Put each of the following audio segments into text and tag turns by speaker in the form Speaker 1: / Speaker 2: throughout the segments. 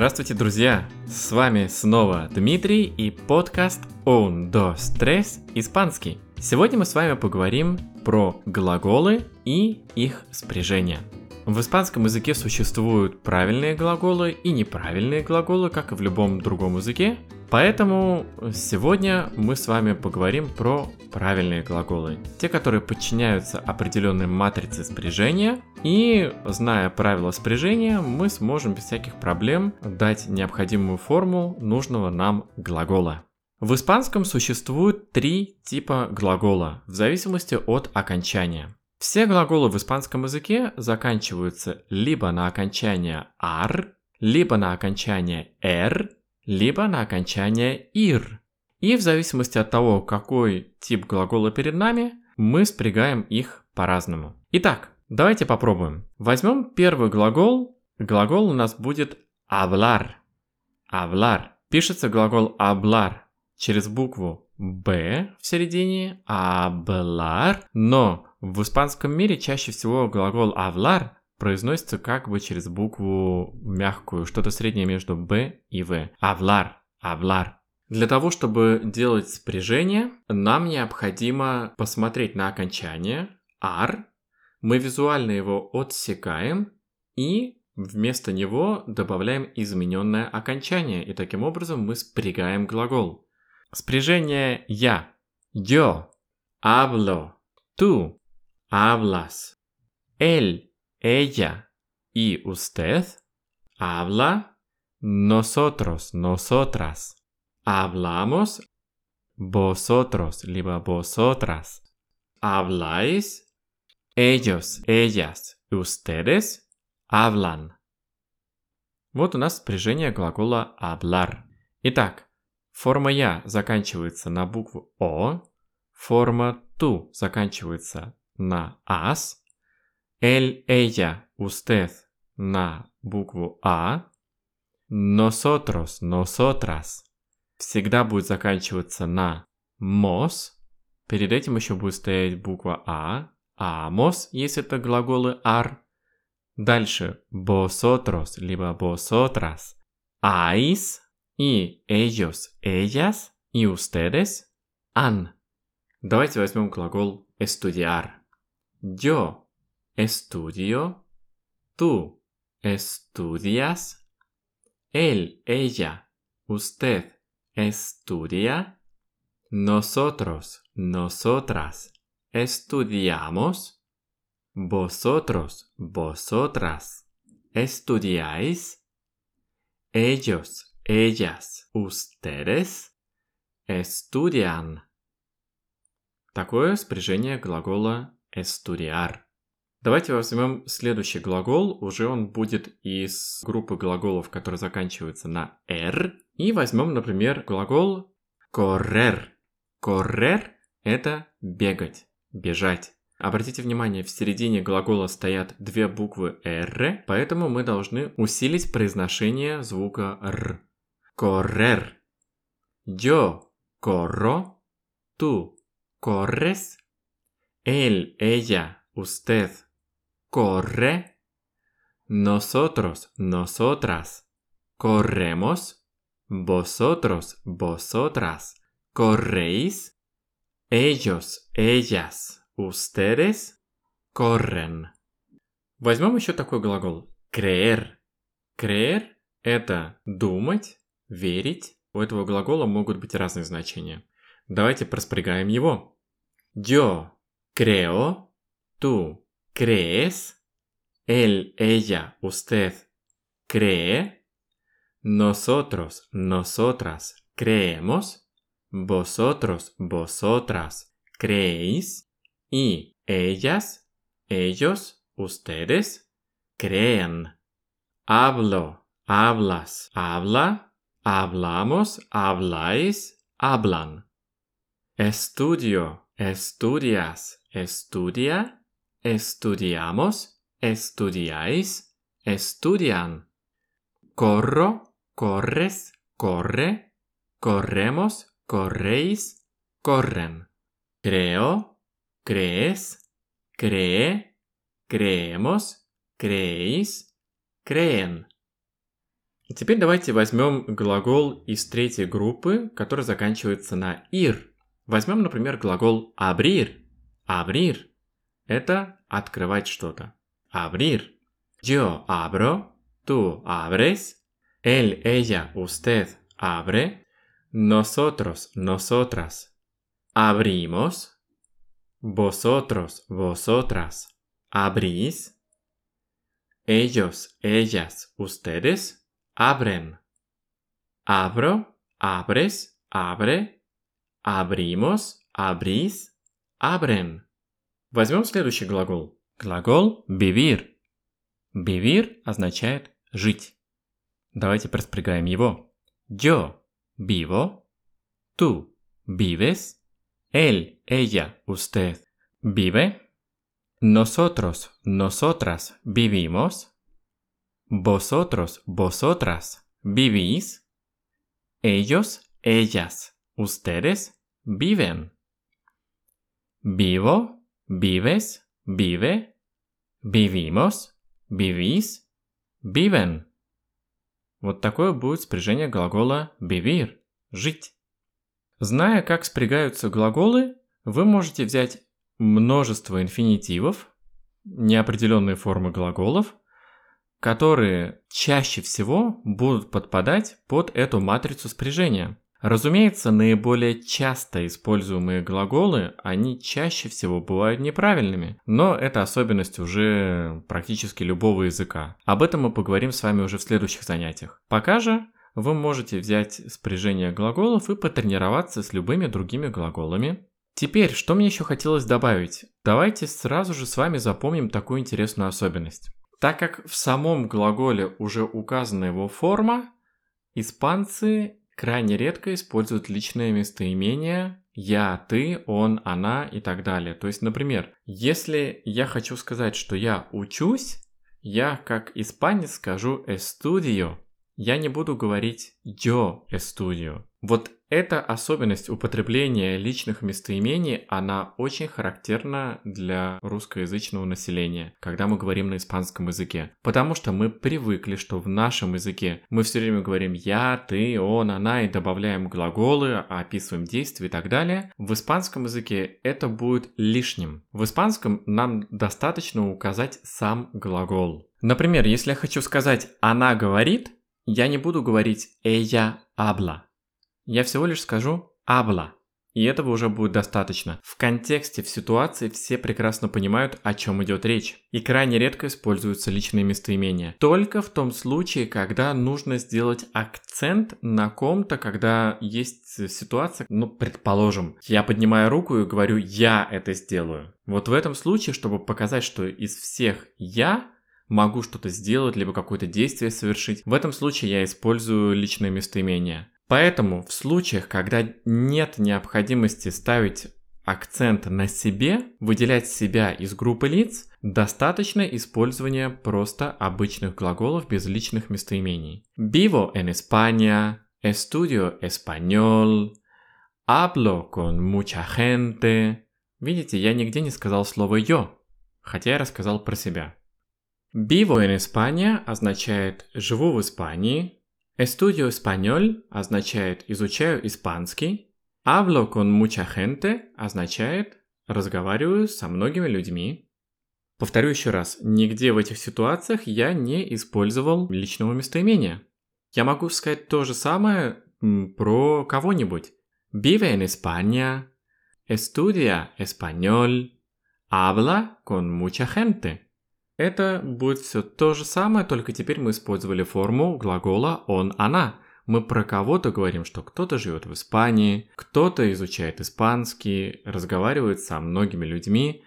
Speaker 1: Здравствуйте, друзья! С вами снова Дмитрий и подкаст Un, dos, tres испанский. Сегодня мы с вами поговорим про глаголы и их спряжение. В испанском языке существуют правильные глаголы и неправильные глаголы, как и в любом другом языке, Поэтому сегодня мы с вами поговорим про правильные глаголы. Те, которые подчиняются определенной матрице спряжения. И, зная правила спряжения, мы сможем без всяких проблем дать необходимую форму нужного нам глагола. В испанском существует три типа глагола, в зависимости от окончания. Все глаголы в испанском языке заканчиваются либо на окончание «ар», либо на окончание «р», либо на окончание «ир». И в зависимости от того, какой тип глагола перед нами, мы спрягаем их по-разному. Итак, давайте попробуем. Возьмем первый глагол. Глагол у нас будет hablar. Hablar. Пишется глагол hablar через букву «б» в середине, hablar, но в испанском мире чаще всего глагол hablar произносится как бы через букву мягкую, что-то среднее между «б» и «в». Авлар, авлар. Для того, чтобы делать спряжение, нам необходимо посмотреть на окончание «ар», мы визуально его отсекаем и вместо него добавляем измененное окончание, и таким образом мы спрягаем глагол. Спряжение «я» – «yo», «hablo», «tú», «hablas», «él», ella y usted, habla, nosotros, nosotras, hablamos, vosotros, либо vosotras, habláis, ellos, ellas, ustedes, hablan. Вот у нас спряжение глагола hablar. Итак, форма «я» заканчивается на букву «о», форма «ту» заканчивается на «ас», Él, ella, usted на букву А. Nosotros, nosotras всегда будет заканчиваться на мос. Перед этим еще будет стоять буква А. Amos, если это глаголы ар. Дальше vosotros, либо vosotras. Ais и ellos, ellas и ustedes. An. Давайте возьмем глагол estudiar. Yo estudio, tú estudias, él, ella, usted estudia, nosotros, nosotras estudiamos, vosotros, vosotras estudiáis, ellos, ellas, ustedes estudian. Такое спряжение глагола estudiar. Давайте возьмем следующий глагол, уже он будет из группы глаголов, которые заканчиваются на «р». И возьмем, например, глагол correr. Correr – это бегать, бежать. Обратите внимание, в середине глагола стоят две буквы «р», поэтому мы должны усилить произношение звука «р». Correr. Yo corro, tú corres, él, ella, usted corre, nosotros, nosotras, corremos, vosotros, vosotras, corréis, ellos, ellas, ustedes, corren. Возьмем еще такой глагол creer. Creer – это думать, верить. У этого глагола могут быть разные значения. Давайте проспрягаем его. Yo creo, tú crees, él, ella, usted cree, nosotros, nosotras creemos, vosotros, vosotras creéis y ellas, ellos, ustedes creen. Hablo, hablas, habla, hablamos, habláis, hablan. Estudio, estudias, estudia, Estudiamos, estudiáis, estudian. Corro, corres, corre, corremos, corréis, corren. Creo, crees, cree, creemos, creéis, creen. Теперь давайте возьмем глагол из третьей группы, который заканчивается на «ир». Возьмем, например, глагол «абрир». «Абрир» – это открывать что-то. «Абрир». Yo abro, tú abres, él, ella, usted abre, nosotros, nosotras abrimos, vosotros, vosotras abrís, ellos, ellas, ustedes abren. Abro, abres, abre, abrimos, abrís, Abren. Возьмем следующий глагол. Глагол vivir. Vivir означает жить. Давайте проспрягаем его. Yo vivo, tú vives, él, ella, usted vive, nosotros, nosotras vivimos, vosotros, vosotras vivís, ellos, ellas, ustedes viven. Vivo, vives, vive, vivimos, vivís, viven. Вот такое будет спряжение глагола vivir – жить. Зная, как спрягаются глаголы, вы можете взять множество инфинитивов, неопределенные формы глаголов, которые чаще всего будут подпадать под эту матрицу спряжения. Разумеется, наиболее часто используемые глаголы, они чаще всего бывают неправильными, но это особенность уже практически любого языка. Об этом мы поговорим с вами уже в следующих занятиях. Пока же вы можете взять спряжение глаголов и потренироваться с любыми другими глаголами. Теперь, что мне еще хотелось добавить? Давайте сразу же с вами запомним такую интересную особенность. Так как в самом глаголе уже указана его форма, испанцы крайне редко используют личное местоимение я, ты, он, она и так далее. То есть, например, если я хочу сказать, что я учусь, я как испанец скажу estudio. Я не буду говорить yo estudio. Вот эта особенность употребления личных местоимений, она очень характерна для русскоязычного населения, когда мы говорим на испанском языке. Потому что мы привыкли, что в нашем языке мы все время говорим «я», «ты», «он», «она» и добавляем глаголы, описываем действия и так далее. В испанском языке это будет лишним. В испанском нам достаточно указать сам глагол. Например, если я хочу сказать «она говорит», я не буду говорить «ella habla», я всего лишь скажу «абла». И этого уже будет достаточно. В контексте, в ситуации все прекрасно понимают, о чем идет речь. И крайне редко используются личные местоимения. Только в том случае, когда нужно сделать акцент на ком-то, когда есть ситуация, ну, предположим, я поднимаю руку и говорю «я это сделаю». Вот в этом случае, чтобы показать, что из всех «я», могу что-то сделать, либо какое-то действие совершить. В этом случае я использую личное местоимение. Поэтому в случаях, когда нет необходимости ставить акцент на себе, выделять себя из группы лиц, достаточно использования просто обычных глаголов без личных местоимений. Vivo en España, estudio español, hablo con mucha gente. Видите, я нигде не сказал слово «yo», хотя я рассказал про себя. Vivo en España означает «живу в Испании», Estudio español означает изучаю испанский. Hablo con mucha gente означает разговариваю со многими людьми. Повторю еще раз, нигде в этих ситуациях я не использовал личного местоимения. Я могу сказать то же самое про кого-нибудь. Vive en España, estudia español, habla con mucha gente. Это будет все то же самое, только теперь мы использовали форму глагола он, она. Мы про кого-то говорим, что кто-то живет в Испании, кто-то изучает испанский, разговаривает со многими людьми.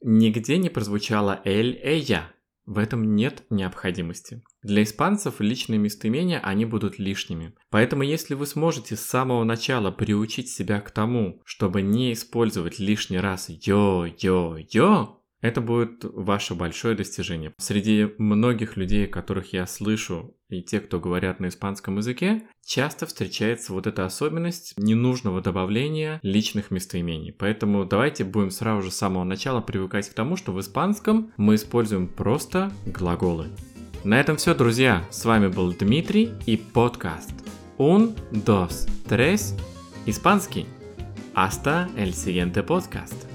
Speaker 1: Нигде не прозвучало «эль», «эя». В этом нет необходимости. Для испанцев личные местоимения, они будут лишними. Поэтому если вы сможете с самого начала приучить себя к тому, чтобы не использовать лишний раз «ё», «ё», «ё», это будет ваше большое достижение. Среди многих людей, которых я слышу, и те, кто говорят на испанском языке, часто встречается вот эта особенность ненужного добавления личных местоимений. Поэтому давайте будем сразу же с самого начала привыкать к тому, что в испанском мы используем просто глаголы. На этом все, друзья. С вами был Дмитрий и подкаст Un, dos, tres, испанский. Hasta el siguiente podcast.